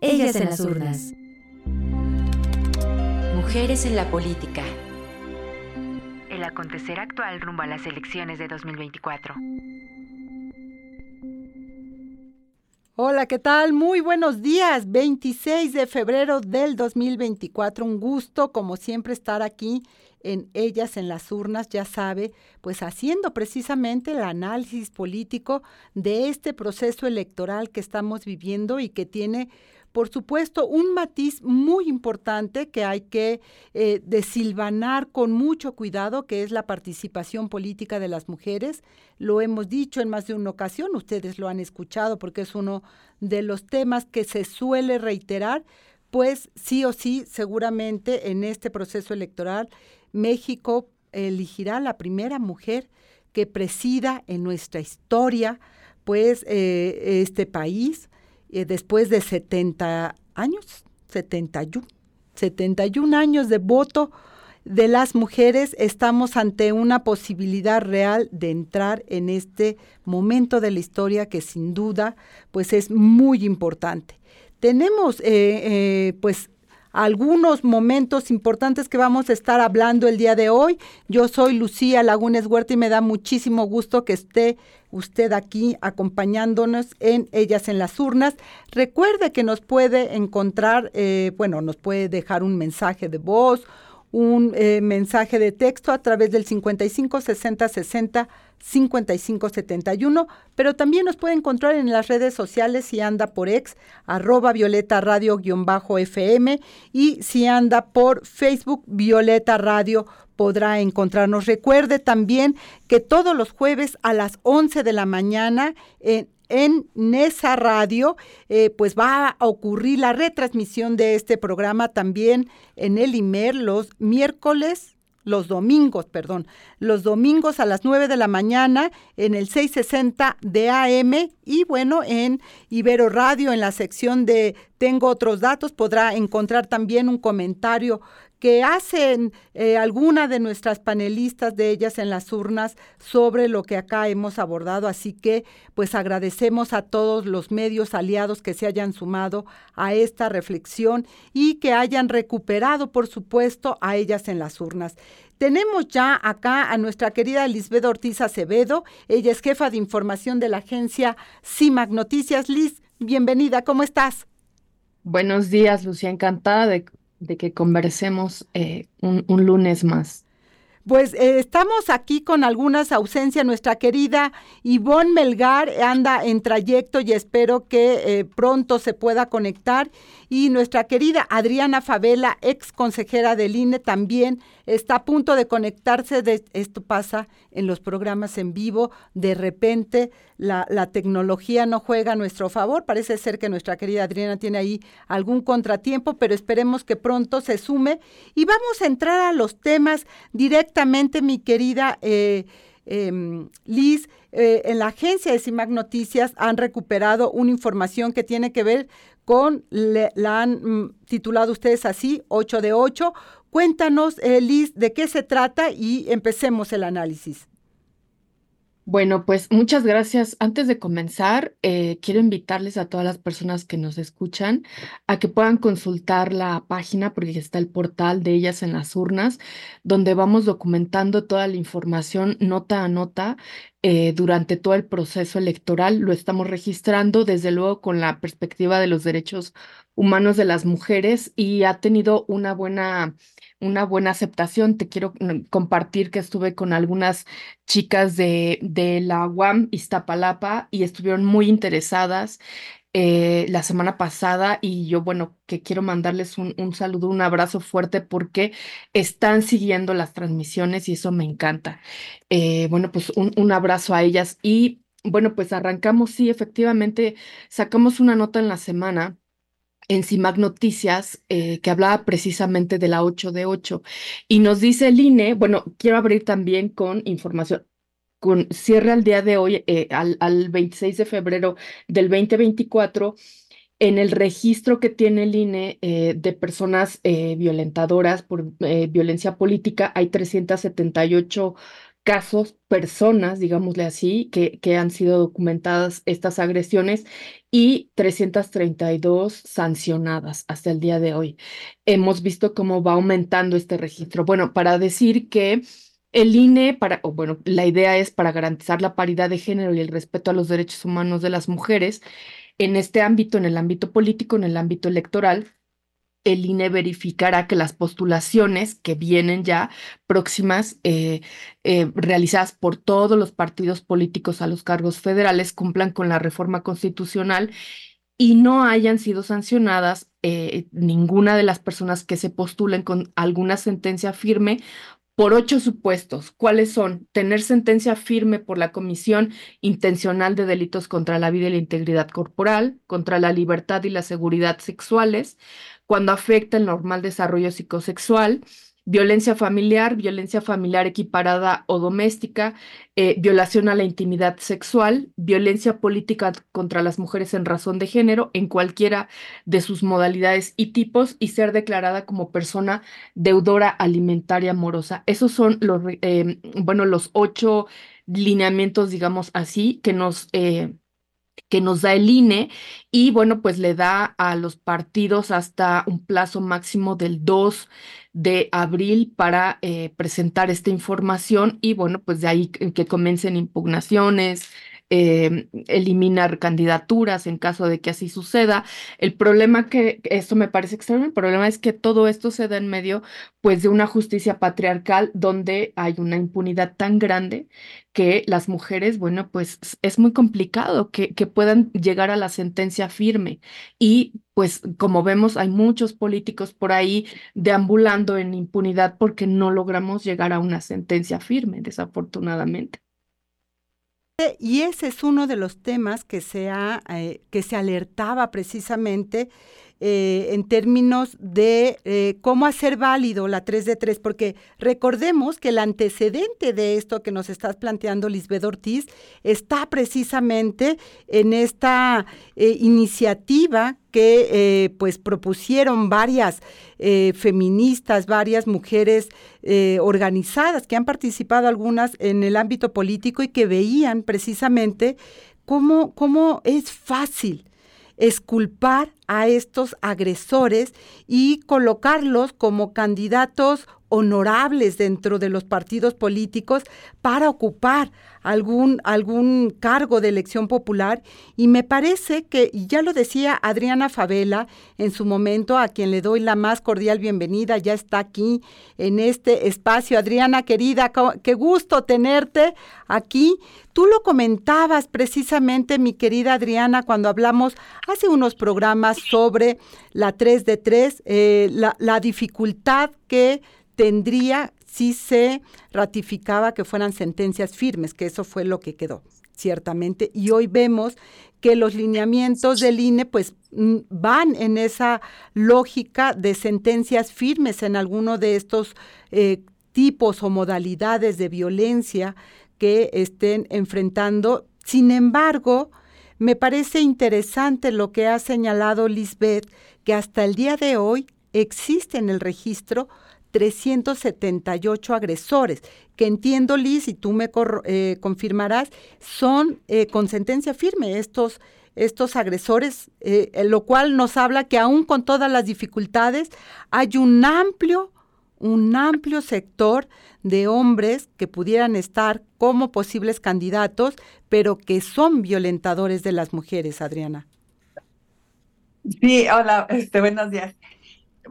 Ellas en las urnas. Mujeres en la política. El acontecer actual rumbo a las elecciones de 2024. Hola, ¿qué tal? Muy buenos días. 26 de febrero del 2024. Un gusto, como siempre, estar aquí en Ellas en las urnas, ya sabe, pues haciendo precisamente el análisis político de este proceso electoral que estamos viviendo y que tiene por supuesto, un matiz muy importante que hay que eh, desilvanar con mucho cuidado, que es la participación política de las mujeres. Lo hemos dicho en más de una ocasión, ustedes lo han escuchado porque es uno de los temas que se suele reiterar, pues sí o sí, seguramente en este proceso electoral, México elegirá la primera mujer que presida en nuestra historia, pues, eh, este país eh, después de 70 años, 71, 71 años de voto de las mujeres, estamos ante una posibilidad real de entrar en este momento de la historia que sin duda pues es muy importante. Tenemos eh, eh, pues algunos momentos importantes que vamos a estar hablando el día de hoy. Yo soy Lucía Lagunes Huerta y me da muchísimo gusto que esté usted aquí acompañándonos en Ellas en las Urnas. Recuerde que nos puede encontrar, eh, bueno, nos puede dejar un mensaje de voz, un eh, mensaje de texto a través del 55 60 60 5571, pero también nos puede encontrar en las redes sociales si anda por ex, arroba violeta radio-fm y si anda por Facebook, Violeta Radio podrá encontrarnos. Recuerde también que todos los jueves a las 11 de la mañana en en Nesa Radio, eh, pues va a ocurrir la retransmisión de este programa también en el IMER los miércoles los domingos, perdón, los domingos a las 9 de la mañana en el 660 de AM y bueno, en Ibero Radio, en la sección de Tengo otros datos, podrá encontrar también un comentario que hacen eh, alguna de nuestras panelistas de ellas en las urnas sobre lo que acá hemos abordado. Así que pues agradecemos a todos los medios aliados que se hayan sumado a esta reflexión y que hayan recuperado, por supuesto, a ellas en las urnas. Tenemos ya acá a nuestra querida Lisbeth Ortiz Acevedo. Ella es jefa de información de la agencia CIMAC Noticias. Liz, bienvenida, ¿cómo estás? Buenos días, Lucía. Encantada de de que conversemos eh, un, un, lunes más. Pues eh, estamos aquí con algunas ausencias. Nuestra querida Ivonne Melgar anda en trayecto y espero que eh, pronto se pueda conectar. Y nuestra querida Adriana Favela, ex consejera del INE, también está a punto de conectarse. Esto pasa en los programas en vivo. De repente la, la, tecnología no juega a nuestro favor. Parece ser que nuestra querida Adriana tiene ahí algún contratiempo, pero esperemos que pronto se sume. Y vamos a entrar a los temas directamente, mi querida. Eh, em, Liz, eh, en la agencia de CIMAC Noticias han recuperado una información que tiene que ver con, la han mm, titulado ustedes así, 8 de 8. Cuéntanos, eh, Liz, de qué se trata y empecemos el análisis. Bueno, pues muchas gracias. Antes de comenzar, eh, quiero invitarles a todas las personas que nos escuchan a que puedan consultar la página, porque está el portal de ellas en las urnas, donde vamos documentando toda la información nota a nota eh, durante todo el proceso electoral. Lo estamos registrando, desde luego, con la perspectiva de los derechos humanos de las mujeres y ha tenido una buena una buena aceptación. Te quiero mm, compartir que estuve con algunas chicas de, de la UAM Iztapalapa y estuvieron muy interesadas eh, la semana pasada y yo, bueno, que quiero mandarles un, un, saludo, un abrazo fuerte porque están siguiendo las transmisiones y eso me encanta. Eh, bueno, pues un, un abrazo a ellas y bueno, pues arrancamos, sí, efectivamente, sacamos una nota en la semana en CIMAC Noticias, eh, que hablaba precisamente de la 8 de 8. Y nos dice el INE, bueno, quiero abrir también con información, con cierre al día de hoy, eh, al, al 26 de febrero del 2024, en el registro que tiene el INE eh, de personas eh, violentadoras por violencia política hay 378 casos, personas, digámosle así, que, que han sido documentadas estas agresiones y 332 sancionadas hasta el día de hoy. Hemos visto cómo va aumentando este registro. Bueno, para decir que el INE, para, o bueno, la idea es para garantizar la paridad de género y el respeto a los derechos humanos de las mujeres en este ámbito, en el ámbito político, en el ámbito electoral, el INE verificará que las postulaciones que vienen ya próximas, eh, eh, realizadas por todos los partidos políticos a los cargos federales, cumplan con la reforma constitucional y no hayan sido sancionadas eh, ninguna de las personas que se postulen con alguna sentencia firme por ocho supuestos. ¿Cuáles son? Tener sentencia firme por la comisión intencional de delitos contra la vida y la integridad corporal, contra la libertad y la seguridad sexuales, cuando afecta el normal desarrollo psicosexual, violencia familiar, violencia familiar equiparada o doméstica, eh, violación a la intimidad sexual, violencia política contra las mujeres en razón de género, en cualquiera de sus modalidades y tipos, y ser declarada como persona deudora alimentaria amorosa. Esos son los, eh, bueno, los ocho lineamientos, digamos así, que nos... Eh, que nos da el INE y bueno, pues le da a los partidos hasta un plazo máximo del 2 de abril para eh, presentar esta información y bueno, pues de ahí que comiencen impugnaciones, eh, eliminar candidaturas en caso de que así suceda. El problema que esto me parece extraño, el problema es que todo esto se da en medio pues de una justicia patriarcal donde hay una impunidad tan grande que las mujeres, bueno, pues es muy complicado que, que puedan llegar a la sentencia firme. Y pues como vemos, hay muchos políticos por ahí deambulando en impunidad porque no logramos llegar a una sentencia firme, desafortunadamente. Y ese es uno de los temas que se, eh, que se alertaba precisamente eh, en términos de eh, cómo hacer válido la 3 de 3, porque recordemos que el antecedente de esto que nos estás planteando, Lisbeth Ortiz, está precisamente en esta eh, iniciativa que pues propusieron varias feministas, varias mujeres organizadas, que han participado algunas en el ámbito político y que veían precisamente cómo, cómo es fácil esculpar a estos agresores y colocarlos como candidatos honorables dentro de los partidos políticos para ocupar algún, algún cargo de elección popular. Y me parece que, ya lo decía Adriana Favela en su momento, a quien le doy la más cordial bienvenida, ya está aquí en este espacio. Adriana, querida, qué gusto tenerte aquí. Tú lo comentabas precisamente, mi querida Adriana, cuando hablamos hace unos programas sobre la 3 de 3, eh, la, la dificultad que tendría si se ratificaba que fueran sentencias firmes, que eso fue lo que quedó, ciertamente. Y hoy vemos que los lineamientos del INE pues mm, van en esa lógica de sentencias firmes en alguno de estos eh, tipos o modalidades de violencia que estén enfrentando. Sin embargo, me parece interesante lo que ha señalado Lisbeth, que hasta el día de hoy existe en el registro 378 agresores, que entiendo, Liz, y tú me eh, confirmarás, son eh, con sentencia firme estos, estos agresores, eh, lo cual nos habla que aún con todas las dificultades hay un amplio, un amplio sector de hombres que pudieran estar como posibles candidatos, pero que son violentadores de las mujeres, Adriana. Sí, hola, este, buenos días.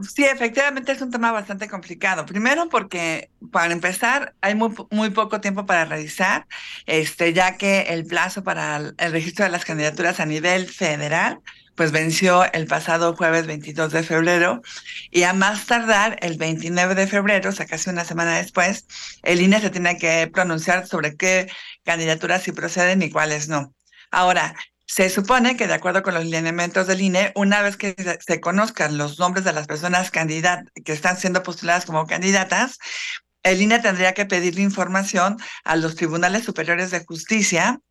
Sí, efectivamente es un tema bastante complicado. Primero porque, para empezar, hay muy, poco tiempo para revisar, este, ya que el plazo para el, registro de las candidaturas a nivel federal pues venció el pasado jueves 22 de febrero y a más tardar el 29 de febrero, o sea, casi una semana después, el INE se tiene que pronunciar sobre qué candidaturas sí proceden y cuáles no. Ahora, se supone que de acuerdo con los lineamientos del INE, una vez que se, conozcan los nombres de las personas candidatas que están siendo postuladas como candidatas, el INE tendría que pedirle información a los tribunales superiores de justicia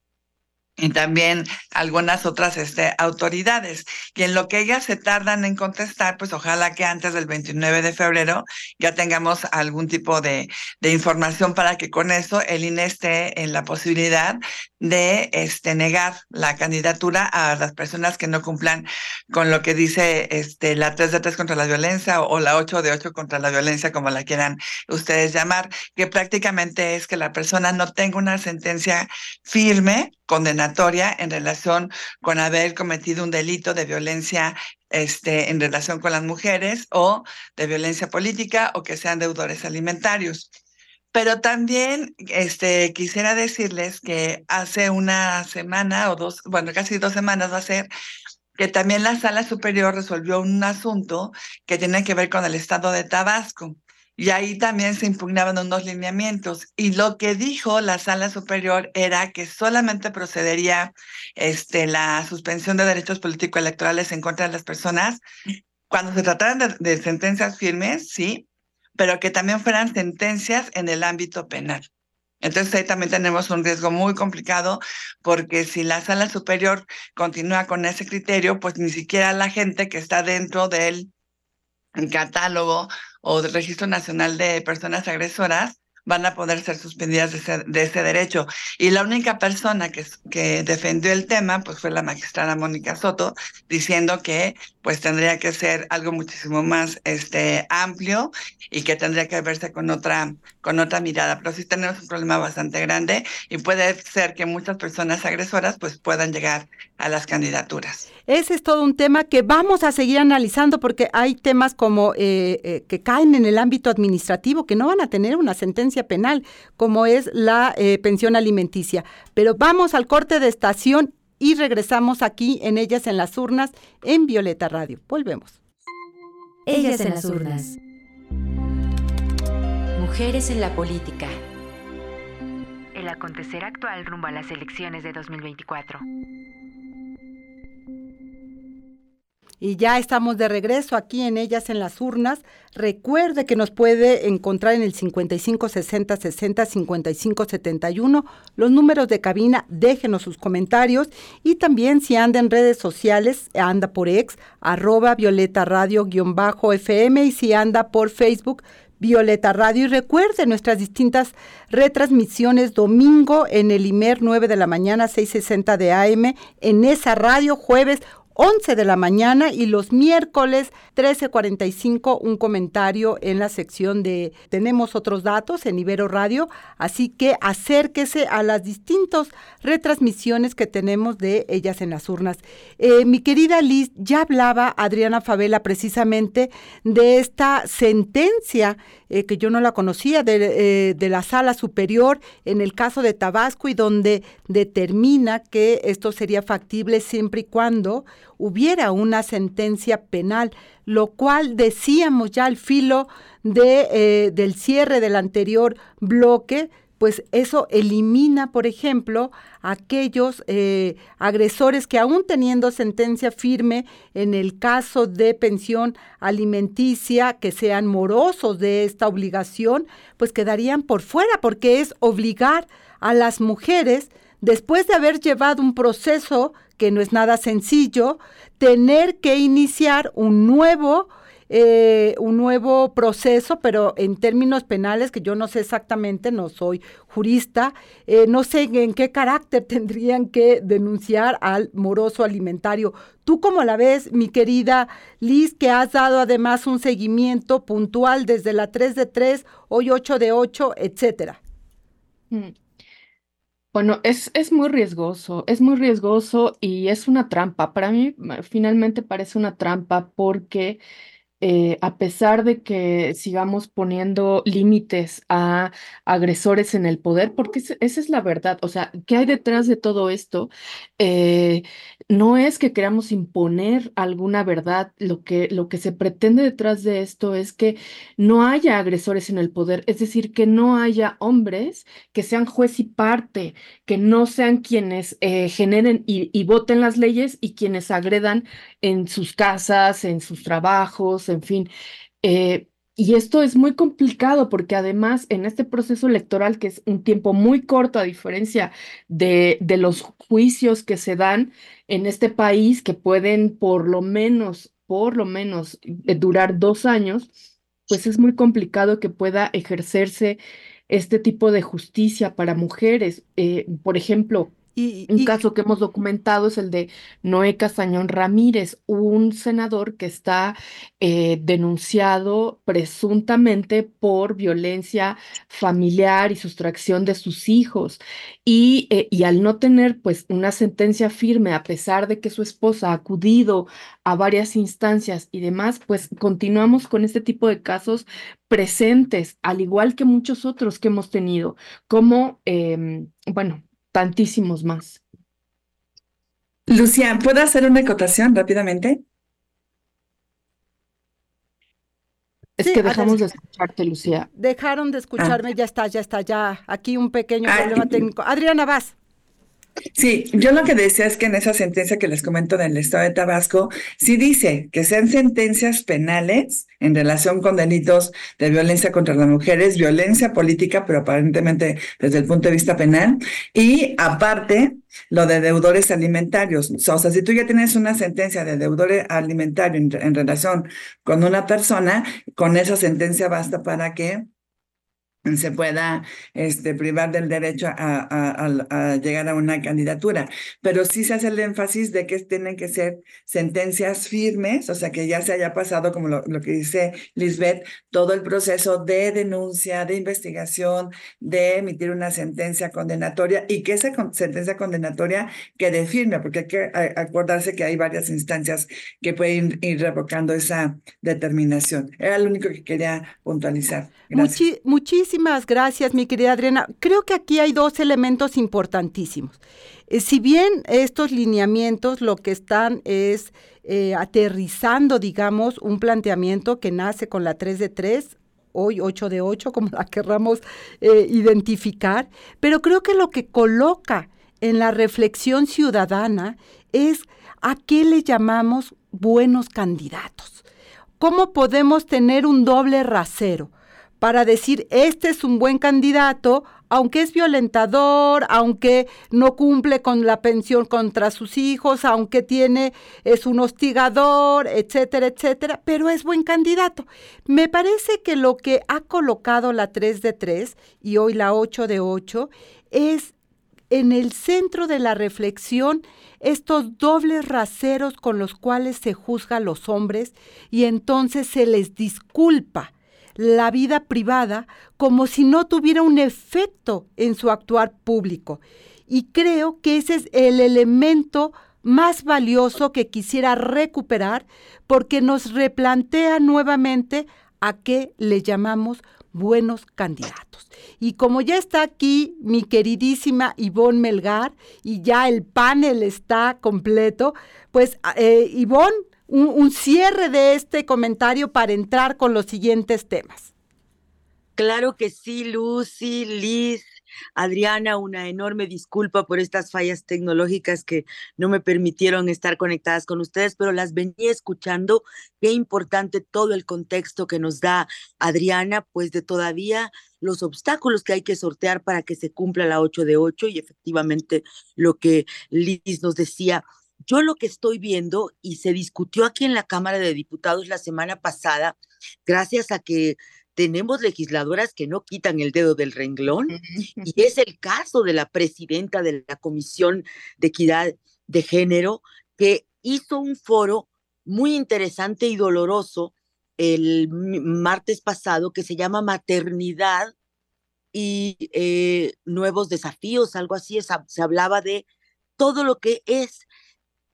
y también algunas otras este, autoridades. Y en lo que ellas se tardan en contestar, pues ojalá que antes del 29 de febrero ya tengamos algún tipo de, de información para que con eso el INE esté en la posibilidad de este, negar la candidatura a las personas que no cumplan con lo que dice este, la 3 de 3 contra la violencia o, la 8 de 8 contra la violencia, como la quieran ustedes llamar, que prácticamente es que la persona no tenga una sentencia firme condenatoria en relación con haber cometido un delito de violencia este, en relación con las mujeres o de violencia política o que sean deudores alimentarios. Pero también este, quisiera decirles que hace una semana o dos, bueno, casi dos semanas va a ser, que también la sala superior resolvió un asunto que tiene que ver con el estado de Tabasco. Y ahí también se impugnaban unos lineamientos. Y lo que dijo la sala superior era que solamente procedería este, la suspensión de derechos políticos electorales en contra de las personas cuando se trataran de, de sentencias firmes, sí, pero que también fueran sentencias en el ámbito penal. Entonces ahí también tenemos un riesgo muy complicado porque si la sala superior continúa con ese criterio, pues ni siquiera la gente que está dentro del catálogo o del Registro Nacional de Personas Agresoras van a poder ser suspendidas de ese, de ese derecho. Y la única persona que, que defendió el tema, pues fue la magistrada Mónica Soto, diciendo que pues tendría que ser algo muchísimo más este, amplio y que tendría que verse con otra, con otra mirada. Pero sí tenemos un problema bastante grande y puede ser que muchas personas agresoras pues puedan llegar a las candidaturas. Ese es todo un tema que vamos a seguir analizando porque hay temas como eh, eh, que caen en el ámbito administrativo que no van a tener una sentencia penal, como es la eh, pensión alimenticia. Pero vamos al corte de estación y regresamos aquí en Ellas en las Urnas en Violeta Radio. Volvemos. Ellas en las Urnas. Mujeres en la política. El acontecer actual rumbo a las elecciones de 2024. Y ya estamos de regreso aquí en Ellas en las Urnas. Recuerde que nos puede encontrar en el 55 60 60 55 71. Los números de cabina, déjenos sus comentarios. Y también si anda en redes sociales, anda por ex, arroba violeta radio guion bajo FM. Y si anda por Facebook, Violeta Radio y recuerde nuestras distintas retransmisiones domingo en el IMER 9 de la mañana 6.60 de AM, en esa radio jueves 11 de la mañana y los miércoles 13.45 un comentario en la sección de Tenemos otros datos en Ibero Radio, así que acérquese a las distintas retransmisiones que tenemos de ellas en las urnas. Eh, mi querida Liz, ya hablaba Adriana Favela precisamente de esta sentencia eh, que yo no la conocía, de, eh, de, la sala superior en el caso de Tabasco y donde determina que esto sería factible siempre y cuando hubiera una sentencia penal, lo cual decíamos ya al filo de, eh, del cierre del anterior bloque, pues eso elimina, por ejemplo, aquellos eh, agresores que aún teniendo sentencia firme en el caso de pensión alimenticia, que sean morosos de esta obligación, pues quedarían por fuera, porque es obligar a las mujeres, después de haber llevado un proceso que no es nada sencillo, tener que iniciar un nuevo eh, un nuevo proceso, pero en términos penales, que yo no sé exactamente, no soy jurista, eh, no sé en qué carácter tendrían que denunciar al moroso alimentario. ¿Tú cómo la ves, mi querida Liz, que has dado además un seguimiento puntual desde la 3 de 3, hoy 8 de 8, etcétera? Mm. Bueno, es, es muy riesgoso, es muy riesgoso y es una trampa. Para mí, finalmente parece una trampa porque eh, a pesar de que sigamos poniendo límites a agresores en el poder, porque esa es la verdad, o sea, ¿qué hay detrás de todo esto? Eh, no es que queramos imponer alguna verdad, lo que, lo que se pretende detrás de esto es que no haya agresores en el poder, es decir, que no haya hombres que sean juez y parte, que no sean quienes eh, generen y, y voten las leyes y quienes agredan en sus casas, en sus trabajos, en fin. Eh, y esto es muy complicado porque además en este proceso electoral, que es un tiempo muy corto a diferencia de, de los juicios que se dan en este país, que pueden por lo menos, por lo menos eh, durar dos años, pues es muy complicado que pueda ejercerse este tipo de justicia para mujeres. Eh, por ejemplo, un caso que hemos documentado es el de Noé Castañón Ramírez, un senador que está eh, denunciado presuntamente por violencia familiar y sustracción de sus hijos. Y, eh, y al no tener pues una sentencia firme, a pesar de que su esposa ha acudido a varias instancias y demás, pues continuamos con este tipo de casos presentes, al igual que muchos otros que hemos tenido, como, em, bueno, tantísimos más. Lucía, ¿puedo hacer una acotación rápidamente? Es que dejamos de escucharte, Lucía. Dejaron de escucharme, ya está, ya está, ya. Aquí un pequeño problema técnico. Adriana, vas. Sí, yo lo que decía es que en esa sentencia que les comento del Estado de Tabasco, sí dice que sean sentencias penales en relación con delitos de violencia contra las mujeres, violencia política, pero aparentemente desde el punto de vista penal, y aparte lo de deudores alimentarios. O sea, si tú ya tienes una sentencia de deudor alimentario en, en relación con una persona, con esa sentencia basta para que se pueda este, privar del derecho a, llegar a una candidatura. Pero sí se hace el énfasis de que tienen que ser sentencias firmes, o sea, que ya se haya pasado, como lo, que dice Lisbeth, todo el proceso de denuncia, de investigación, de emitir una sentencia condenatoria y que esa sentencia condenatoria quede firme, porque hay que acordarse que hay varias instancias que pueden ir revocando esa determinación. Era lo único que quería puntualizar. Muchísimas Muchísimas gracias, mi querida Adriana. Creo que aquí hay dos elementos importantísimos. Eh, si bien estos lineamientos lo que están es eh, aterrizando, digamos, un planteamiento que nace con la 3 de 3, hoy 8 de 8, como la querramos eh, identificar, pero creo que lo que coloca en la reflexión ciudadana es a qué le llamamos buenos candidatos. ¿Cómo podemos tener un doble rasero? Para decir, este es un buen candidato, aunque es violentador, aunque no cumple con la pensión contra sus hijos, aunque tiene, es un hostigador, etcétera, etcétera, pero es buen candidato. Me parece que lo que ha colocado la 3 de 3 y hoy la 8 de 8 es en el centro de la reflexión estos dobles raseros con los cuales se juzga a los hombres y entonces se les disculpa la vida privada como si no tuviera un efecto en su actuar público. Y creo que ese es el elemento más valioso que quisiera recuperar porque nos replantea nuevamente a qué le llamamos buenos candidatos. Y como ya está aquí mi queridísima Ivonne Melgar y ya el panel está completo, pues eh, Ivonne, un, cierre de este comentario para entrar con los siguientes temas. Claro que sí, Lucy, Liz, Adriana, una enorme disculpa por estas fallas tecnológicas que no me permitieron estar conectadas con ustedes, pero las venía escuchando. Qué importante todo el contexto que nos da Adriana, pues de todavía los obstáculos que hay que sortear para que se cumpla la 8 de 8 y efectivamente lo que Liz nos decía, yo lo que estoy viendo, y se discutió aquí en la Cámara de Diputados la semana pasada, gracias a que tenemos legisladoras que no quitan el dedo del renglón, y es el caso de la presidenta de la Comisión de Equidad de Género, que hizo un foro muy interesante y doloroso el martes pasado que se llama Maternidad y eh, Nuevos Desafíos, algo así, se hablaba de todo lo que es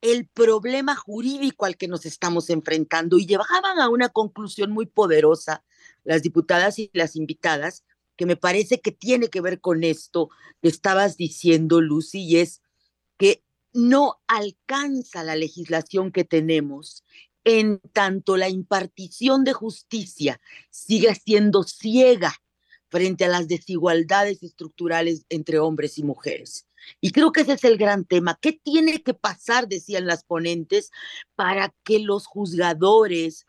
el problema jurídico al que nos estamos enfrentando y llevaban a una conclusión muy poderosa las diputadas y las invitadas, que me parece que tiene que ver con esto que estabas diciendo, Lucy, y es que no alcanza la legislación que tenemos en tanto la impartición de justicia sigue siendo ciega frente a las desigualdades estructurales entre hombres y mujeres. Y creo que ese es el gran tema. ¿Qué tiene que pasar, decían las ponentes, para que los juzgadores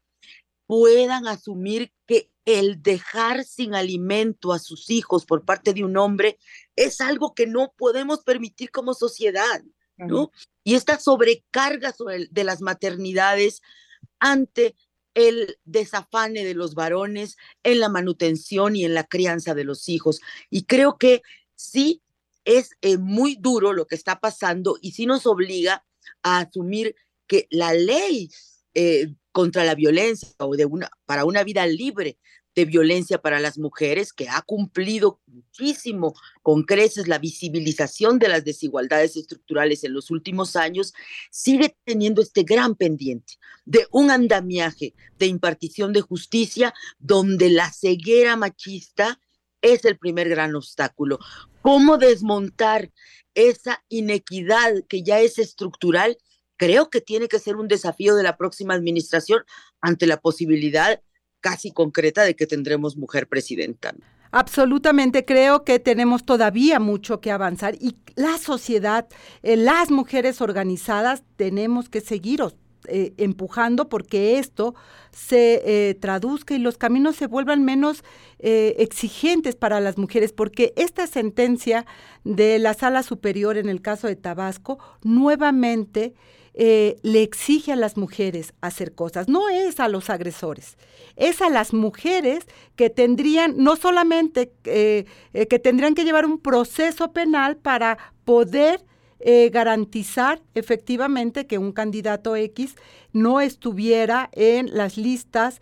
puedan asumir que el dejar sin alimento a sus hijos por parte de un hombre es algo que no podemos permitir como sociedad, ¿no? Y esta sobrecarga de las maternidades ante el desafane de los varones en la manutención y en la crianza de los hijos. Y creo que sí es eh, muy duro lo que está pasando y sí nos obliga a asumir que la ley eh, contra la violencia o de una, para una vida libre de violencia para las mujeres, que ha cumplido muchísimo con creces la visibilización de las desigualdades estructurales en los últimos años, sigue teniendo este gran pendiente de un andamiaje de impartición de justicia donde la ceguera machista es el primer gran obstáculo. ¿Cómo desmontar esa inequidad que ya es estructural? Creo que tiene que ser un desafío de la próxima administración ante la posibilidad casi concreta de que tendremos mujer presidenta. Absolutamente, creo que tenemos todavía mucho que avanzar y la sociedad, eh, las mujeres organizadas, tenemos que seguir eh, empujando porque esto se eh, traduzca y los caminos se vuelvan menos exigentes para las mujeres, porque esta sentencia de la sala superior en el caso de Tabasco nuevamente eh, le exige a las mujeres hacer cosas, no es a los agresores, es a las mujeres que tendrían, no solamente eh, eh, que tendrían que llevar un proceso penal para poder garantizar efectivamente que un candidato X no estuviera en las listas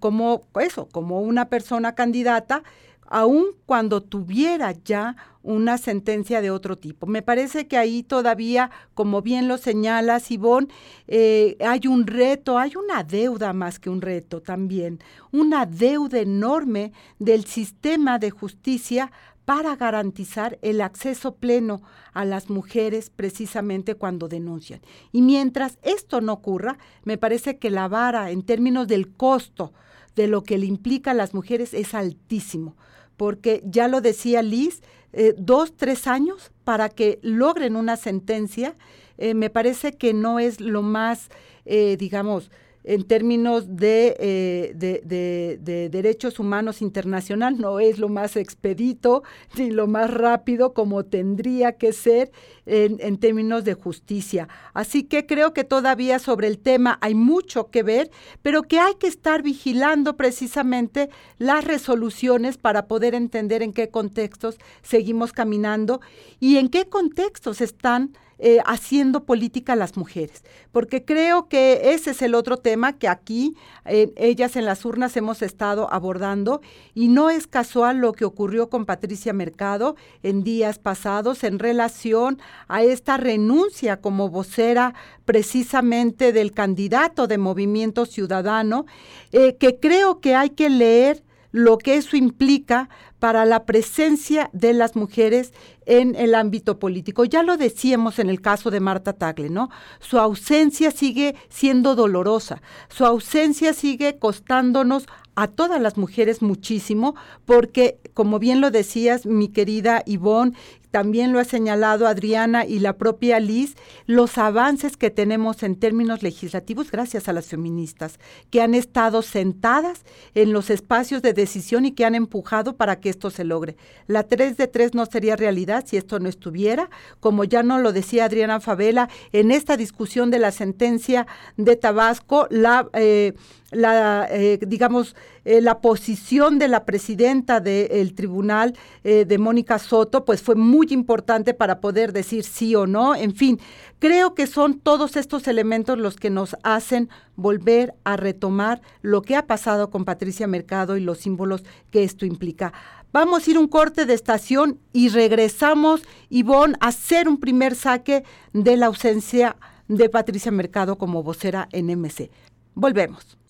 como eso, como una persona candidata, aun cuando tuviera ya una sentencia de otro tipo. Me parece que ahí todavía, como bien lo señala Sibón, eh, hay un reto, hay una deuda más que un reto también, una deuda enorme del sistema de justicia para garantizar el acceso pleno a las mujeres precisamente cuando denuncian. Y mientras esto no ocurra, me parece que la vara en términos del costo de lo que le implica a las mujeres es altísimo, porque ya lo decía Liz, eh, dos, tres años para que logren una sentencia, eh, me parece que no es lo más, eh, digamos, en términos eh, de, de, derechos humanos internacional, no es lo más expedito ni lo más rápido como tendría que ser en, términos de justicia. Así que creo que todavía sobre el tema hay mucho que ver, pero que hay que estar vigilando precisamente las resoluciones para poder entender en qué contextos seguimos caminando y en qué contextos están eh, haciendo política las mujeres, porque creo que ese es el otro tema que aquí ellas en las urnas hemos estado abordando y no es casual lo que ocurrió con Patricia Mercado en días pasados en relación a esta renuncia como vocera precisamente del candidato de Movimiento Ciudadano, eh, que creo que hay que leer lo que eso implica para la presencia de las mujeres en el ámbito político. Ya lo decíamos en el caso de Marta Tagle, ¿no? Su ausencia sigue siendo dolorosa, su ausencia sigue costándonos a todas las mujeres muchísimo, porque, como bien lo decías, mi querida Ivonne, también lo ha señalado Adriana y la propia Liz, los avances que tenemos en términos legislativos gracias a las feministas, que han estado sentadas en los espacios de decisión y que han empujado para que esto se logre. La 3 de 3 no sería realidad si esto no estuviera, como ya no lo decía Adriana Favela, en esta discusión de la sentencia de Tabasco, la... Eh, la, eh, digamos, eh, la posición de la presidenta del tribunal, eh, de Mónica Soto, pues fue muy importante para poder decir sí o no. En fin, creo que son todos estos elementos los que nos hacen volver a retomar lo que ha pasado con Patricia Mercado y los símbolos que esto implica. Vamos a ir un corte de estación y regresamos, Ivonne, a hacer un primer saque de la ausencia de Patricia Mercado como vocera en MC. Volvemos.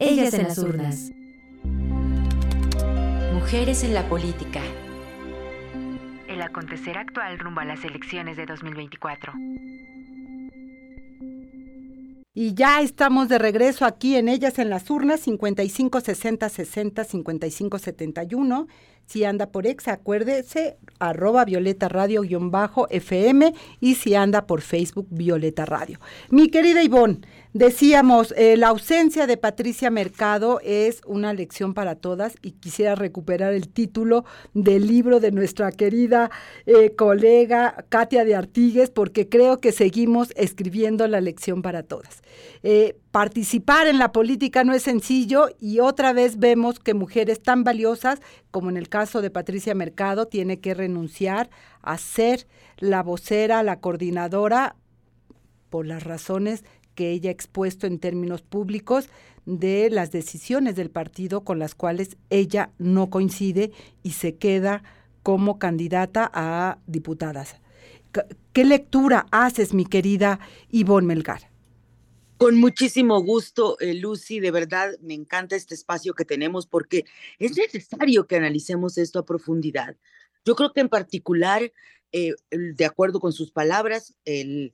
Ellas en las urnas. Mujeres en la política. El acontecer actual rumbo a las elecciones de 2024. Y ya estamos de regreso aquí en Ellas en las urnas, 55 60 60 55 71. Si anda por ex, acuérdese, arroba Violeta Radio guion bajo FM y si anda por Facebook Violeta Radio. Mi querida Ivonne, decíamos, eh, la ausencia de Patricia Mercado es una lección para todas y quisiera recuperar el título del libro de nuestra querida eh, colega Katia de Artigues porque creo que seguimos escribiendo la lección para todas. Eh, participar en la política no es sencillo y otra vez vemos que mujeres tan valiosas como en el caso de Patricia Mercado tiene que renunciar a ser la vocera, la coordinadora por las razones que ella ha expuesto en términos públicos de las decisiones del partido con las cuales ella no coincide y se queda como candidata a diputadas. ¿Qué lectura haces, mi querida Ivonne Melgar? Con muchísimo gusto, eh, Lucy, de verdad me encanta este espacio que tenemos porque es necesario que analicemos esto a profundidad. Yo creo que en particular, eh, de acuerdo con sus palabras, el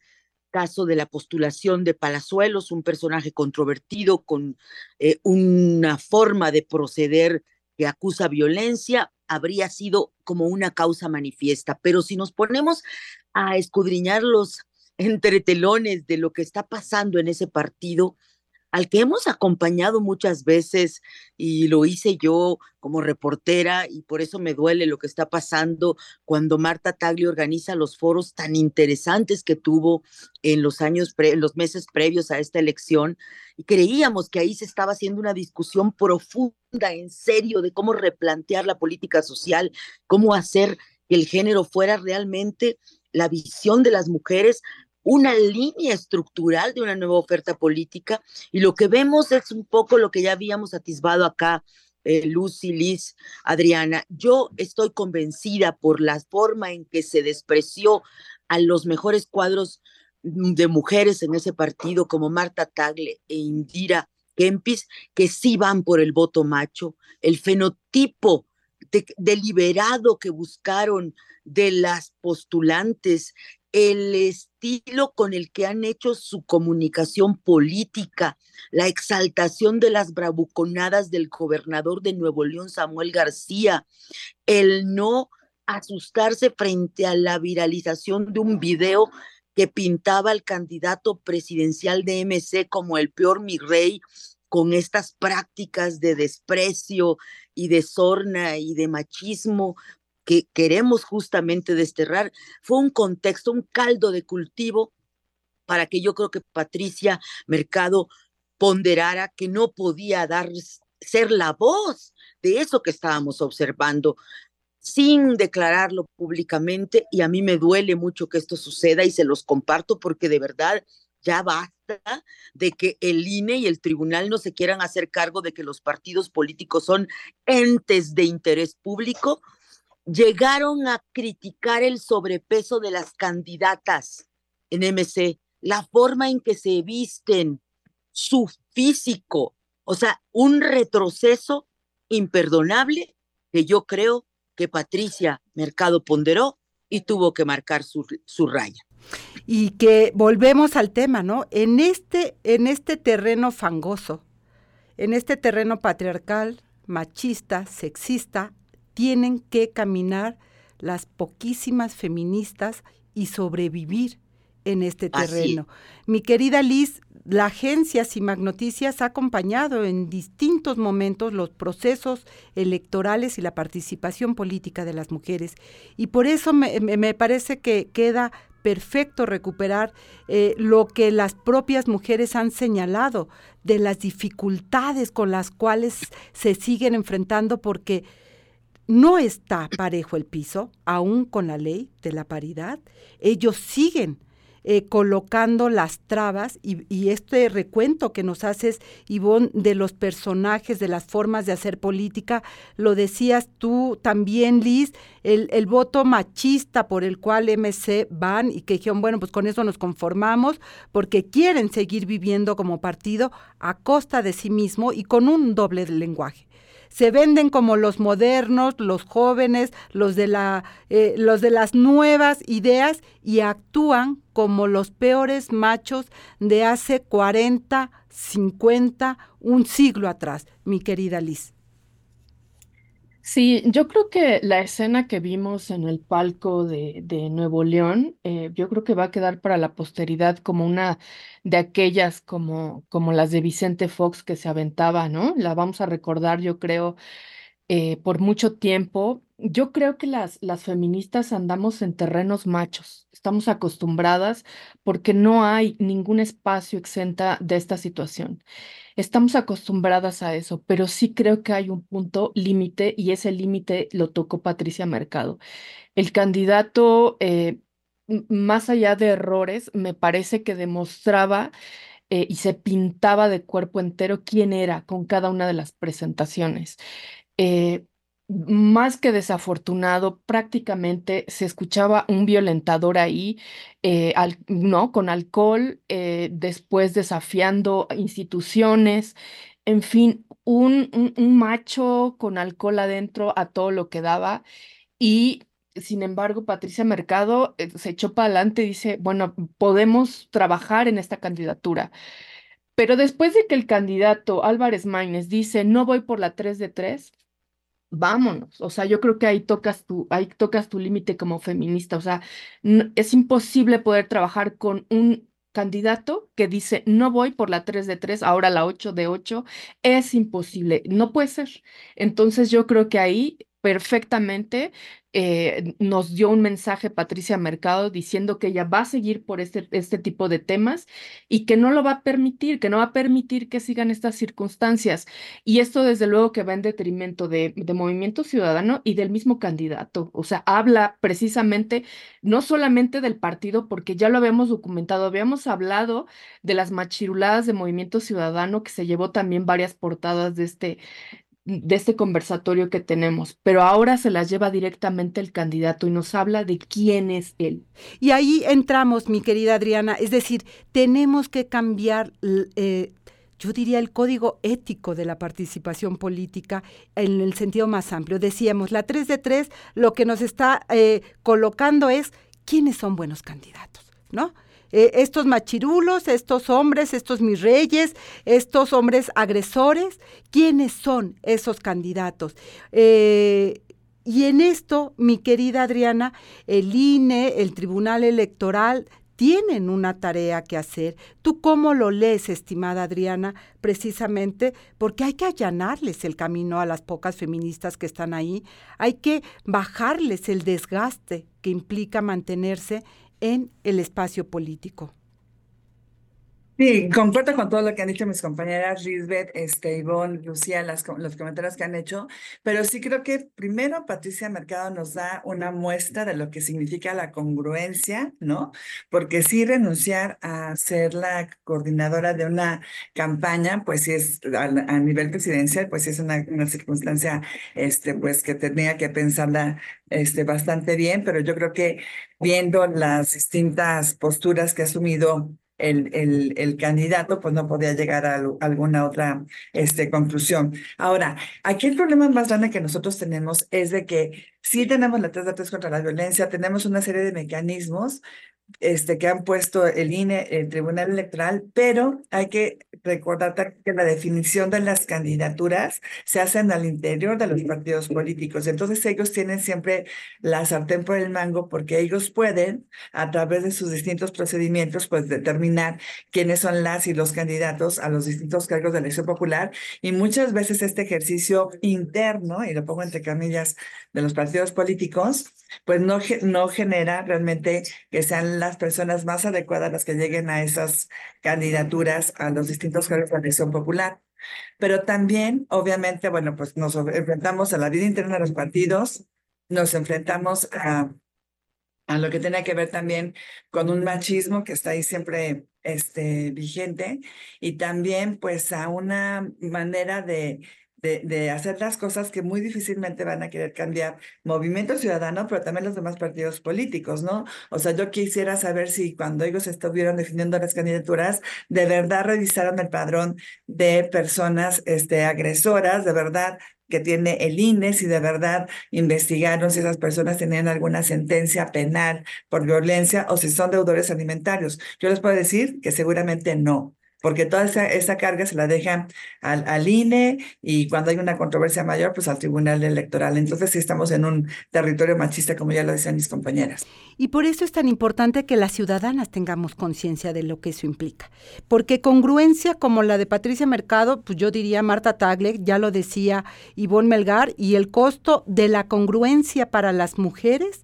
caso de la postulación de Palazuelos, un personaje controvertido con eh, una forma de proceder que acusa violencia, habría sido como una causa manifiesta. Pero si nos ponemos a escudriñar los entre telones de lo que está pasando en ese partido, al que hemos acompañado muchas veces y lo hice yo como reportera y por eso me duele lo que está pasando cuando Marta Taglio organiza los foros tan interesantes que tuvo en los años, en los meses previos a esta elección y creíamos que ahí se estaba haciendo una discusión profunda, en serio, de cómo replantear la política social, cómo hacer que el género fuera realmente la visión de las mujeres una línea estructural de una nueva oferta política y lo que vemos es un poco lo que ya habíamos atisbado acá, eh, Lucy, Liz, Adriana. Yo estoy convencida por la forma en que se despreció a los mejores cuadros de mujeres en ese partido como Marta Tagle e Indira Kempis, que sí van por el voto macho, el fenotipo deliberado que buscaron de las postulantes, el estilo con el que han hecho su comunicación política, la exaltación de las bravuconadas del gobernador de Nuevo León, Samuel García, el no asustarse frente a la viralización de un video que pintaba al candidato presidencial de MC como el peor mi rey, con estas prácticas de desprecio y de sorna y de machismo que queremos justamente desterrar, fue un contexto, un caldo de cultivo para que yo creo que Patricia Mercado ponderara que no podía dar, ser la voz de eso que estábamos observando sin declararlo públicamente y a mí me duele mucho que esto suceda y se los comparto porque de verdad ya basta de que el INE y el tribunal no se quieran hacer cargo de que los partidos políticos son entes de interés público llegaron a criticar el sobrepeso de las candidatas en MC, la forma en que se visten, su físico, o sea, un retroceso imperdonable que yo creo que Patricia Mercado ponderó y tuvo que marcar su, su raya. Y que volvemos al tema, ¿no? En este, en este terreno fangoso, en este terreno patriarcal, machista, sexista, tienen que caminar las poquísimas feministas y sobrevivir en este terreno. Mi querida Liz, la agencia CIMAC Noticias ha acompañado en distintos momentos los procesos electorales y la participación política de las mujeres. Y por eso me, me parece que queda perfecto recuperar eh, lo que las propias mujeres han señalado de las dificultades con las cuales se siguen enfrentando porque no está parejo el piso, aún con la ley de la paridad. Ellos siguen eh, colocando las trabas y, este recuento que nos haces, Ivonne, de los personajes, de las formas de hacer política, lo decías tú también, Liz, el, el voto machista por el cual MC van y que dijeron, bueno, pues con eso nos conformamos porque quieren seguir viviendo como partido a costa de sí mismo y con un doble lenguaje se venden como los modernos, los jóvenes, los de, la, eh, los de las nuevas ideas y actúan como los peores machos de hace 40, 50, un siglo atrás, mi querida Liz. Sí, yo creo que la escena que vimos en el palco de, Nuevo León, eh, yo creo que va a quedar para la posteridad como una de aquellas como, como las de Vicente Fox que se aventaba, ¿no? La vamos a recordar, yo creo, eh, por mucho tiempo. Yo creo que las, las feministas andamos en terrenos machos, estamos acostumbradas porque no hay ningún espacio exenta de esta situación. Estamos acostumbradas a eso, pero sí creo que hay un punto límite y ese límite lo tocó Patricia Mercado. El candidato, eh, más allá de errores, me parece que demostraba eh, y se pintaba de cuerpo entero quién era con cada una de las presentaciones. Eh, más que desafortunado, prácticamente se escuchaba un violentador ahí, eh, ¿no? Con alcohol, eh, después desafiando instituciones, en fin, un, un, macho con alcohol adentro a todo lo que daba. Y sin embargo, Patricia Mercado se echó para adelante y dice, bueno, podemos trabajar en esta candidatura. Pero después de que el candidato Álvarez Maínez dice, no voy por la 3 de 3, vámonos. O sea, yo creo que ahí tocas tu, ahí tocas tu límite como feminista. O sea, es imposible poder trabajar con un candidato que dice no voy por la 3 de 3, ahora la 8 de 8, es imposible, no puede ser. Entonces yo creo que ahí perfectamente eh, nos dio un mensaje Patricia Mercado diciendo que ella va a seguir por este, este tipo de temas y que no lo va a permitir, que no va a permitir que sigan estas circunstancias. Y esto desde luego que va en detrimento de, de Movimiento Ciudadano y del mismo candidato. O sea, habla precisamente no solamente del partido, porque ya lo habíamos documentado, habíamos hablado de las machiruladas de Movimiento Ciudadano, que se llevó también varias portadas de este, de este conversatorio que tenemos, pero ahora se las lleva directamente el candidato y nos habla de quién es él. Y ahí entramos, mi querida Adriana, es decir, tenemos que cambiar, eh, yo diría, el código ético de la participación política en el sentido más amplio. Decíamos, la 3 de 3 lo que nos está eh, colocando es quiénes son buenos candidatos, ¿no? Eh, estos machirulos, estos hombres, estos mis reyes, estos hombres agresores, ¿quiénes son esos candidatos? Eh, y en esto, mi querida Adriana, el INE, el Tribunal Electoral, tienen una tarea que hacer. ¿Tú cómo lo lees, estimada Adriana? Precisamente porque hay que allanarles el camino a las pocas feministas que están ahí. Hay que bajarles el desgaste que implica mantenerse en el espacio político. Sí, concuerdo con todo lo que han dicho mis compañeras Risbeth, este, Ivonne, Lucía, las, los comentarios que han hecho, pero sí creo que primero Patricia Mercado nos da una muestra de lo que significa la congruencia, ¿no? Porque sí renunciar a ser la coordinadora de una campaña, pues sí es a, nivel presidencial, pues sí es una, una, circunstancia, este, pues que tenía que pensarla este, bastante bien, pero yo creo que viendo las distintas posturas que ha asumido el, el, el, candidato, pues no podía llegar a, alguna otra este, conclusión. Ahora, aquí el problema más grande que nosotros tenemos es de que sí tenemos la 3 de 3 contra la violencia, tenemos una serie de mecanismos este, que han puesto el INE, el Tribunal Electoral, pero hay que recordar que la definición de las candidaturas se hacen al interior de los partidos políticos. Entonces ellos tienen siempre la sartén por el mango porque ellos pueden, a través de sus distintos procedimientos, pues determinar quiénes son las y los candidatos a los distintos cargos de elección popular. Y muchas veces este ejercicio interno, y lo pongo entre camillas, de los partidos políticos, pues no, no genera realmente que sean las personas más adecuadas las que lleguen a esas candidaturas a los distintos cargos de elección popular. Pero también, obviamente, bueno, pues nos enfrentamos a la vida interna de los partidos, nos enfrentamos a, a lo que tiene que ver también con un machismo que está ahí siempre este, vigente y también pues a una manera de de, hacer las cosas que muy difícilmente van a querer cambiar Movimiento Ciudadano, pero también los demás partidos políticos, ¿no? O sea, yo quisiera saber si cuando ellos estuvieron definiendo las candidaturas, de verdad revisaron el padrón de personas este, agresoras, de verdad que tiene el INE, si de verdad investigaron si esas personas tenían alguna sentencia penal por violencia o si son deudores alimentarios. Yo les puedo decir que seguramente no porque toda esa, esa carga se la dejan al, al, INE y cuando hay una controversia mayor, pues al Tribunal Electoral. Entonces sí estamos en un territorio machista, como ya lo decían mis compañeras. Y por eso es tan importante que las ciudadanas tengamos conciencia de lo que eso implica. Porque congruencia como la de Patricia Mercado, pues yo diría Marta Tagle, ya lo decía Ivonne Melgar, y el costo de la congruencia para las mujeres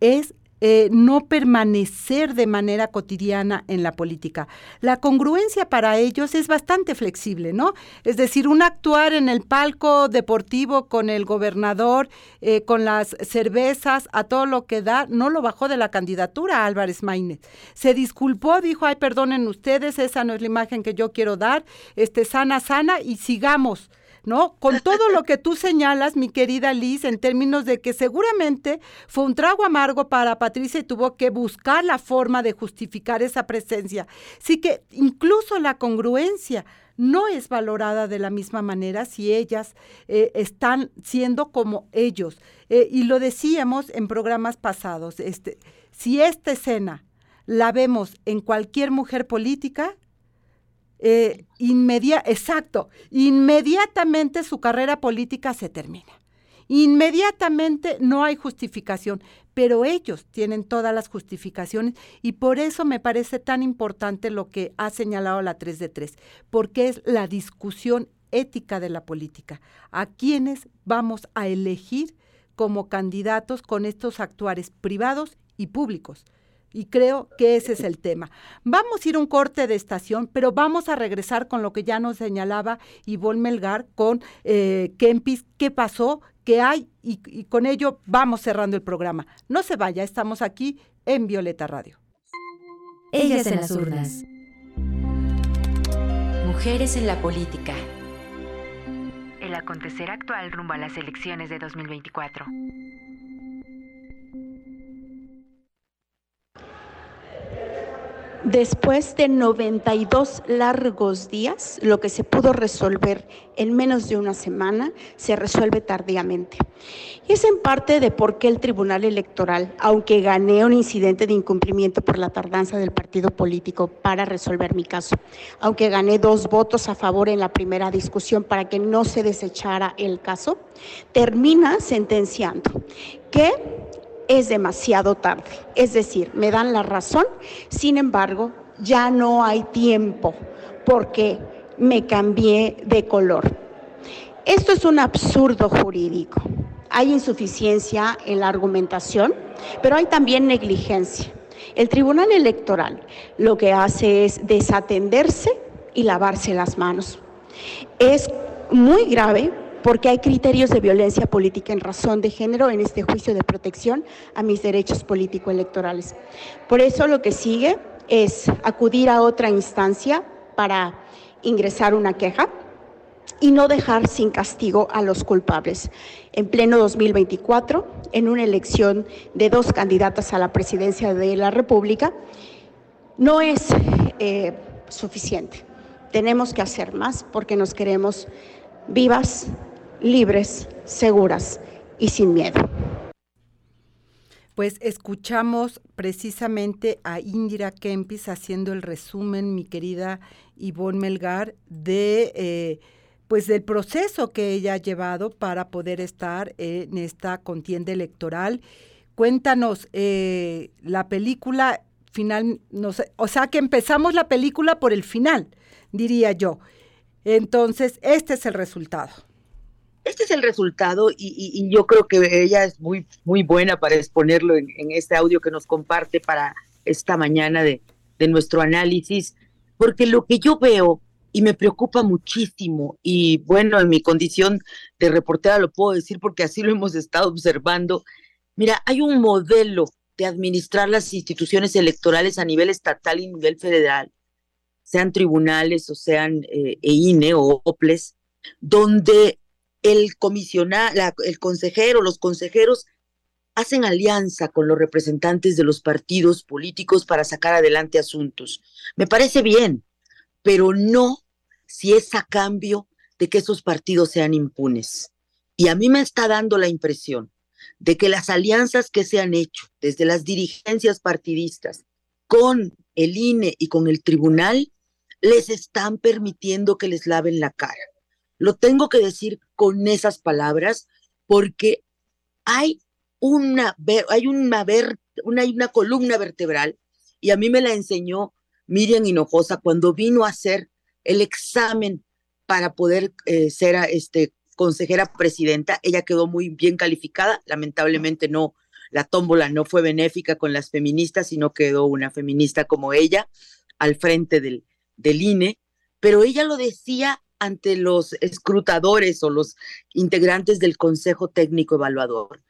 es eh, no permanecer de manera cotidiana en la política. La congruencia para ellos es bastante flexible, ¿no? Es decir, un actuar en el palco deportivo con el gobernador, eh, con las cervezas, a todo lo que da, no lo bajó de la candidatura Álvarez Maínez. Se disculpó, dijo, ay, perdonen ustedes, esa no es la imagen que yo quiero dar, este, sana, sana, y sigamos. ¿No? Con todo lo que tú señalas, mi querida Liz, en términos de que seguramente fue un trago amargo para Patricia y tuvo que buscar la forma de justificar esa presencia. Sí que incluso la congruencia no es valorada de la misma manera si ellas eh, están siendo como ellos. Eh, y lo decíamos en programas pasados, este, si esta escena la vemos en cualquier mujer política, eh, exacto, inmediatamente su carrera política se termina. Inmediatamente no hay justificación, pero ellos tienen todas las justificaciones y por eso me parece tan importante lo que ha señalado la 3 de 3, porque es la discusión ética de la política. ¿A quiénes vamos a elegir como candidatos con estos actuares privados y públicos? Y creo que ese es el tema. Vamos a ir un corte de estación, pero vamos a regresar con lo que ya nos señalaba Ivonne Melgar con eh, Kempis, qué pasó, qué hay, y, y con ello vamos cerrando el programa. No se vaya, estamos aquí en Violeta Radio. Ellas en las urnas. Mujeres en la política. El acontecer actual rumbo a las elecciones de 2024. Después de 92 largos días, lo que se pudo resolver en menos de una semana se resuelve tardíamente. Y es en parte de por qué el Tribunal Electoral, aunque gané un incidente de incumplimiento por la tardanza del partido político para resolver mi caso, aunque gané dos votos a favor en la primera discusión para que no se desechara el caso, termina sentenciando que es demasiado tarde. Es decir, me dan la razón, sin embargo, ya no hay tiempo porque me cambié de color. Esto es un absurdo jurídico. Hay insuficiencia en la argumentación, pero hay también negligencia. El Tribunal Electoral lo que hace es desatenderse y lavarse las manos. Es muy grave porque hay criterios de violencia política en razón de género en este juicio de protección a mis derechos político-electorales. Por eso lo que sigue es acudir a otra instancia para ingresar una queja y no dejar sin castigo a los culpables. En pleno 2024, en una elección de dos candidatas a la presidencia de la República, no es eh, suficiente. Tenemos que hacer más porque nos queremos vivas, libres, seguras y sin miedo. Pues escuchamos precisamente a Indira Kempis haciendo el resumen, mi querida Ivonne Melgar, de eh, pues del proceso que ella ha llevado para poder estar en esta contienda electoral. Cuéntanos, eh, la película final, o sea que empezamos la película por el final, diría yo. Entonces, este es el resultado. Este es el resultado y, yo creo que ella es muy, muy buena para exponerlo en, este audio que nos comparte para esta mañana de, de nuestro análisis, porque lo que yo veo y me preocupa muchísimo, y bueno, en mi condición de reportera lo puedo decir porque así lo hemos estado observando, mira, hay un modelo de administrar las instituciones electorales a nivel estatal y nivel federal, sean tribunales o sean eh, EINE o OPLES, donde el comisionado, el consejero, los consejeros hacen alianza con los representantes de los partidos políticos para sacar adelante asuntos. Me parece bien, pero no si es a cambio de que esos partidos sean impunes. Y a mí me está dando la impresión de que las alianzas que se han hecho desde las dirigencias partidistas con el INE y con el tribunal les están permitiendo que les laven la cara. Lo tengo que decir con esas palabras porque hay una, hay una, una, una columna vertebral y a mí me la enseñó Miriam Hinojosa cuando vino a hacer el examen para poder eh, ser este, consejera presidenta. Ella quedó muy bien calificada, lamentablemente no, la tómbola no fue benéfica con las feministas, sino quedó una feminista como ella al frente del, del INE, pero ella lo decía ante los escrutadores o los integrantes del Consejo Técnico Evaluador.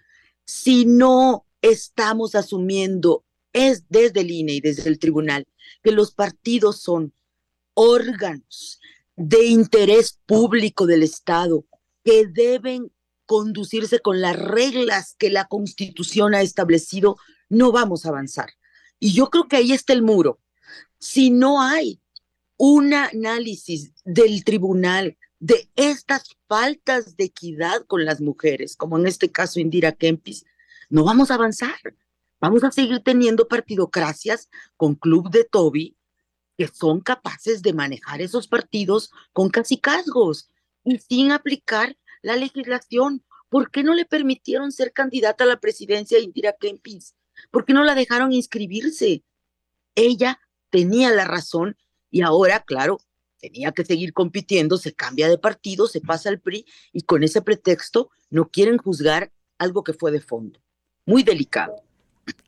Si no estamos asumiendo es desde el INE y desde el tribunal que los partidos son órganos de interés público del Estado que deben conducirse con las reglas que la Constitución ha establecido, no vamos a avanzar. Y yo creo que ahí está el muro. Si no hay un análisis del tribunal de estas faltas de equidad con las mujeres, como en este caso Indira Kempis, no vamos a avanzar. Vamos a seguir teniendo partidocracias con Club de Toby que son capaces de manejar esos partidos con casicazgos y sin aplicar la legislación. ¿Por qué no le permitieron ser candidata a la presidencia Indira Kempis? ¿Por qué no la dejaron inscribirse? Ella tenía la razón y ahora, claro, tenía que seguir compitiendo, se cambia de partido, se pasa al PRI y con ese pretexto no quieren juzgar algo que fue de fondo. Muy delicado.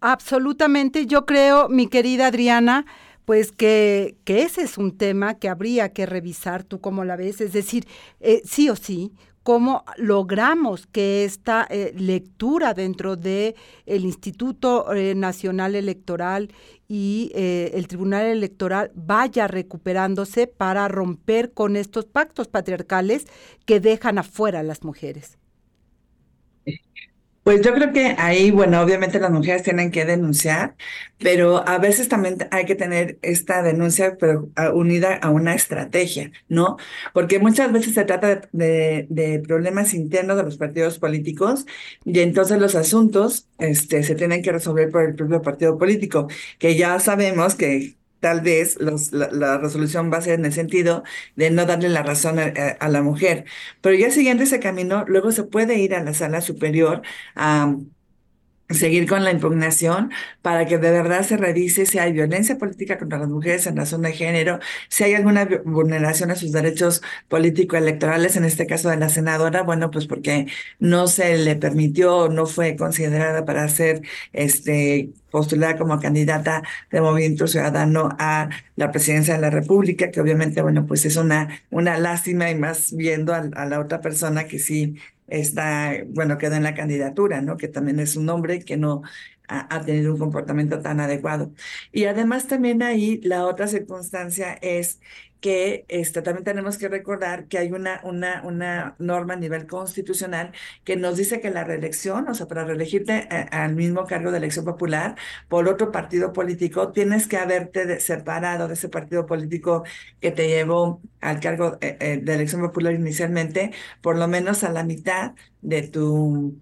Absolutamente, yo creo, mi querida Adriana, pues que, que, ese es un tema que habría que revisar, tú cómo la ves, es decir, eh, sí o sí, cómo logramos que esta eh, lectura dentro de el Instituto eh, Nacional Electoral y el Tribunal Electoral vaya recuperándose para romper con estos pactos patriarcales que dejan afuera a las mujeres. Pues yo creo que ahí, bueno, obviamente las mujeres tienen que denunciar, pero a veces también hay que tener esta denuncia, pero unida a una estrategia, ¿no? Porque muchas veces se trata de, de, problemas internos de los partidos políticos y entonces los asuntos este, se tienen que resolver por el propio partido político, que ya sabemos que tal vez la, resolución va a ser en el sentido de no darle la razón a, la mujer. Pero ya siguiendo ese camino, luego se puede ir a la sala superior a seguir con la impugnación para que de verdad se revise si hay violencia política contra las mujeres en razón de género, si hay alguna vulneración a sus derechos político-electorales, en este caso de la senadora, bueno, pues porque no se le permitió, no fue considerada para ser este postulada como candidata de Movimiento Ciudadano a la presidencia de la República, que obviamente, bueno, pues es una, una lástima y más viendo a, a la otra persona que sí está, bueno, quedó en la candidatura, ¿no? Que también es un hombre que no ha, tenido un comportamiento tan adecuado. Y además también ahí la otra circunstancia es que este, también tenemos que recordar que hay una, una, una norma a nivel constitucional que nos dice que la reelección, o sea, para reelegirte eh, al mismo cargo de elección popular por otro partido político, tienes que haberte separado de ese partido político que te llevó al cargo eh, eh, de elección popular inicialmente, por lo menos a la mitad de tu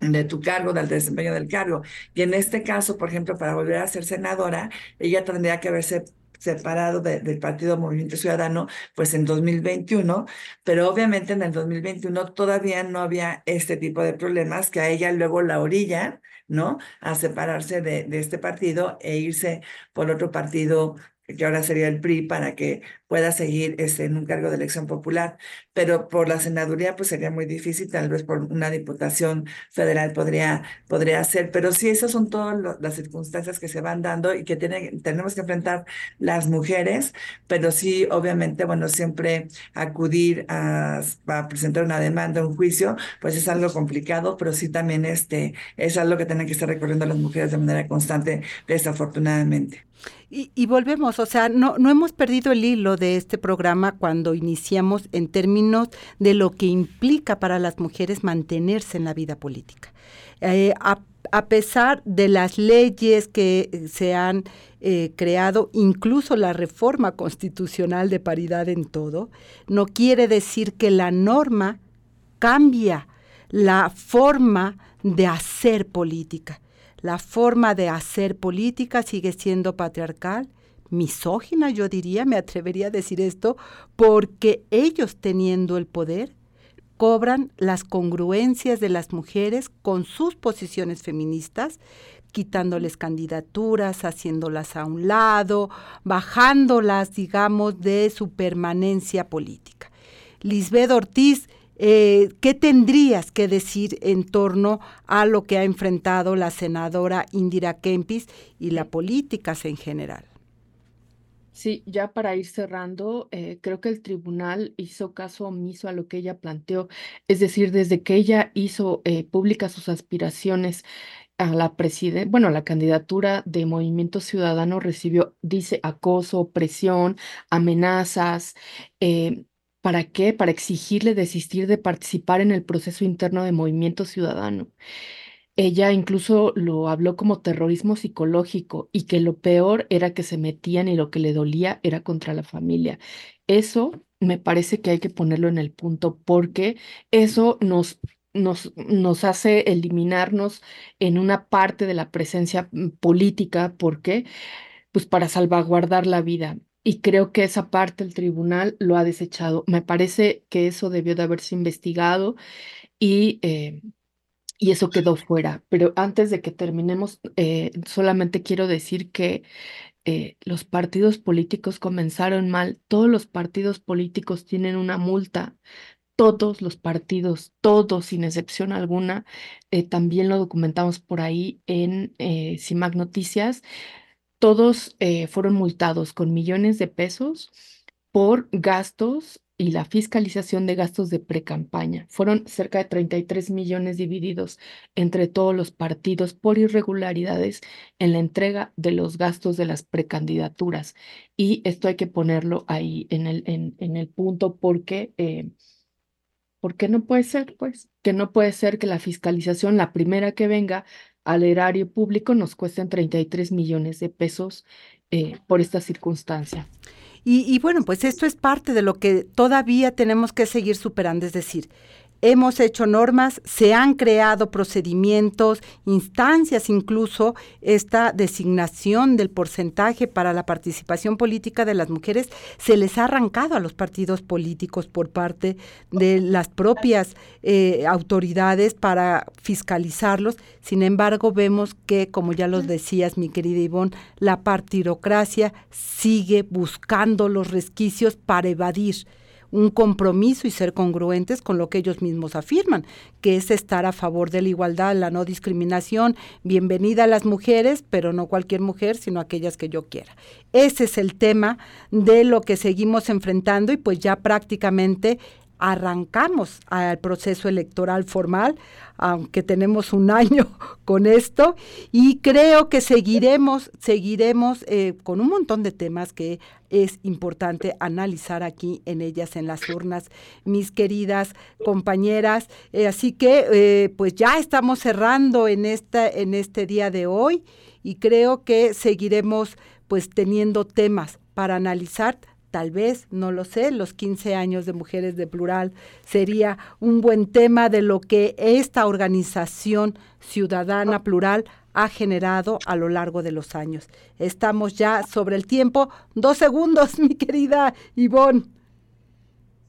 de tu cargo, del desempeño del cargo. Y en este caso, por ejemplo, para volver a ser senadora, ella tendría que haberse separado del Partido Movimiento Ciudadano, pues en 2021, pero obviamente en el 2021 todavía no había este tipo de problemas que a ella luego la orilla, ¿no? A separarse de, de este partido e irse por otro partido que ahora sería el PRI, para que pueda seguir este, en un cargo de elección popular. Pero por la senaduría, pues sería muy difícil, tal vez por una diputación federal podría, podría ser. Pero sí, esas son todas las circunstancias que se van dando y que tiene, tenemos que enfrentar las mujeres, pero sí, obviamente, bueno, siempre acudir a, a presentar una demanda, un juicio, pues es algo complicado, pero sí también este, es algo que tienen que estar recorriendo las mujeres de manera constante, desafortunadamente. Y, volvemos, o sea, no, no hemos perdido el hilo de este programa cuando iniciamos en términos de lo que implica para las mujeres mantenerse en la vida política. Eh, a, pesar de las leyes que se han eh, creado, incluso la reforma constitucional de paridad en todo, no quiere decir que la norma cambia la forma de hacer política. La forma de hacer política sigue siendo patriarcal, misógina, yo diría, me atrevería a decir esto, porque ellos teniendo el poder cobran las congruencias de las mujeres con sus posiciones feministas, quitándoles candidaturas, haciéndolas a un lado, bajándolas, digamos, de su permanencia política. Lisbeth Ortiz, eh, ¿qué tendrías que decir en torno a lo que ha enfrentado la senadora Indira Kempis y la políticas en general? Sí, ya para ir cerrando, eh, creo que el tribunal hizo caso omiso a lo que ella planteó, es decir, desde que ella hizo eh, públicas sus aspiraciones a la presidencia, bueno, la candidatura de Movimiento Ciudadano recibió, dice, acoso, presión, amenazas. Eh, ¿Para qué? Para exigirle desistir de participar en el proceso interno de Movimiento Ciudadano. Ella incluso lo habló como terrorismo psicológico y que lo peor era que se metían y lo que le dolía era contra la familia. Eso me parece que hay que ponerlo en el punto porque eso nos, nos, nos hace eliminarnos en una parte de la presencia mm, política. ¿Por qué? Pues para salvaguardar la vida. Y creo que esa parte el tribunal lo ha desechado. Me parece que eso debió de haberse investigado y eh, y eso quedó fuera. Pero antes de que terminemos, eh, solamente quiero decir que eh, los partidos políticos comenzaron mal. Todos los partidos políticos tienen una multa. Todos los partidos, todos, sin excepción alguna, también lo documentamos por ahí en CIMAC Noticias, todos fueron multados con millones de pesos por gastos y la fiscalización de gastos de precampaña. Fueron cerca de 33 millones divididos entre todos los partidos por irregularidades en la entrega de los gastos de las precandidaturas. Y esto hay que ponerlo ahí en el, en, el punto porque, eh, porque no puede ser, pues, que no puede ser que la fiscalización, la primera que venga al erario público, nos cuesten 33 millones de pesos eh, por esta circunstancia. Y, bueno, pues esto es parte de lo que todavía tenemos que seguir superando, es decir, hemos hecho normas, se han creado procedimientos, instancias incluso, esta designación del porcentaje para la participación política de las mujeres se les ha arrancado a los partidos políticos por parte de las propias eh, autoridades para fiscalizarlos. Sin embargo, vemos que, como ya los decías, mi querida Ivonne, la partidocracia sigue buscando los resquicios para evadir un compromiso y ser congruentes con lo que ellos mismos afirman, que es estar a favor de la igualdad, la no discriminación, bienvenida a las mujeres, pero no cualquier mujer, sino aquellas que yo quiera. Ese es el tema de lo que seguimos enfrentando y pues ya prácticamente arrancamos al proceso electoral formal, aunque tenemos un año con esto, y creo que seguiremos, seguiremos eh, con un montón de temas que es importante analizar aquí en ellas, en las urnas, mis queridas compañeras. Eh, así que, eh, pues ya estamos cerrando en, esta, en este día de hoy y creo que seguiremos pues teniendo temas para analizar tal vez, no lo sé, los 15 años de Mujeres de Plural sería un buen tema de lo que esta organización ciudadana plural ha generado a lo largo de los años. Estamos ya sobre el tiempo. Dos segundos, mi querida Ivonne.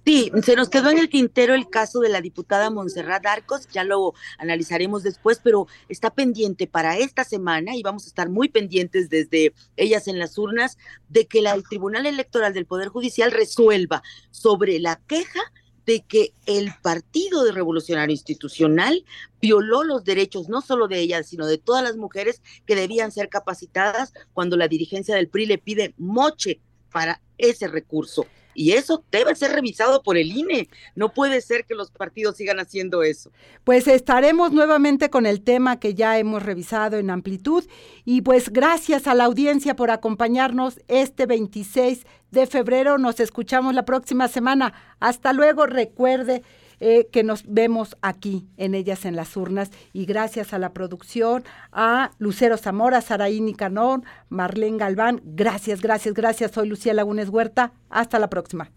Sí, se nos quedó en el tintero el caso de la diputada Montserrat Arcos, ya lo analizaremos después, pero está pendiente para esta semana y vamos a estar muy pendientes desde ellas en las urnas de que el Tribunal Electoral del Poder Judicial resuelva sobre la queja de que el Partido de Revolucionario Institucional violó los derechos no solo de ellas, sino de todas las mujeres que debían ser capacitadas cuando la dirigencia del PRI le pide moche para ese recurso. Y eso debe ser revisado por el INE. No puede ser que los partidos sigan haciendo eso. Pues estaremos nuevamente con el tema que ya hemos revisado en amplitud. Y pues gracias a la audiencia por acompañarnos este 26 de febrero. Nos escuchamos la próxima semana. Hasta luego. Recuerde eh, que nos vemos aquí en Ellas en las Urnas y gracias a la producción, a Lucero Zamora, Saraí Canón, Marlene Galván, gracias, gracias, gracias. Soy Lucía Lagunes Huerta. Hasta la próxima.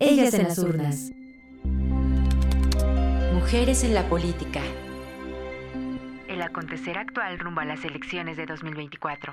Ellas en las Urnas. Mujeres en la política. El acontecer actual rumbo a las elecciones de 2024.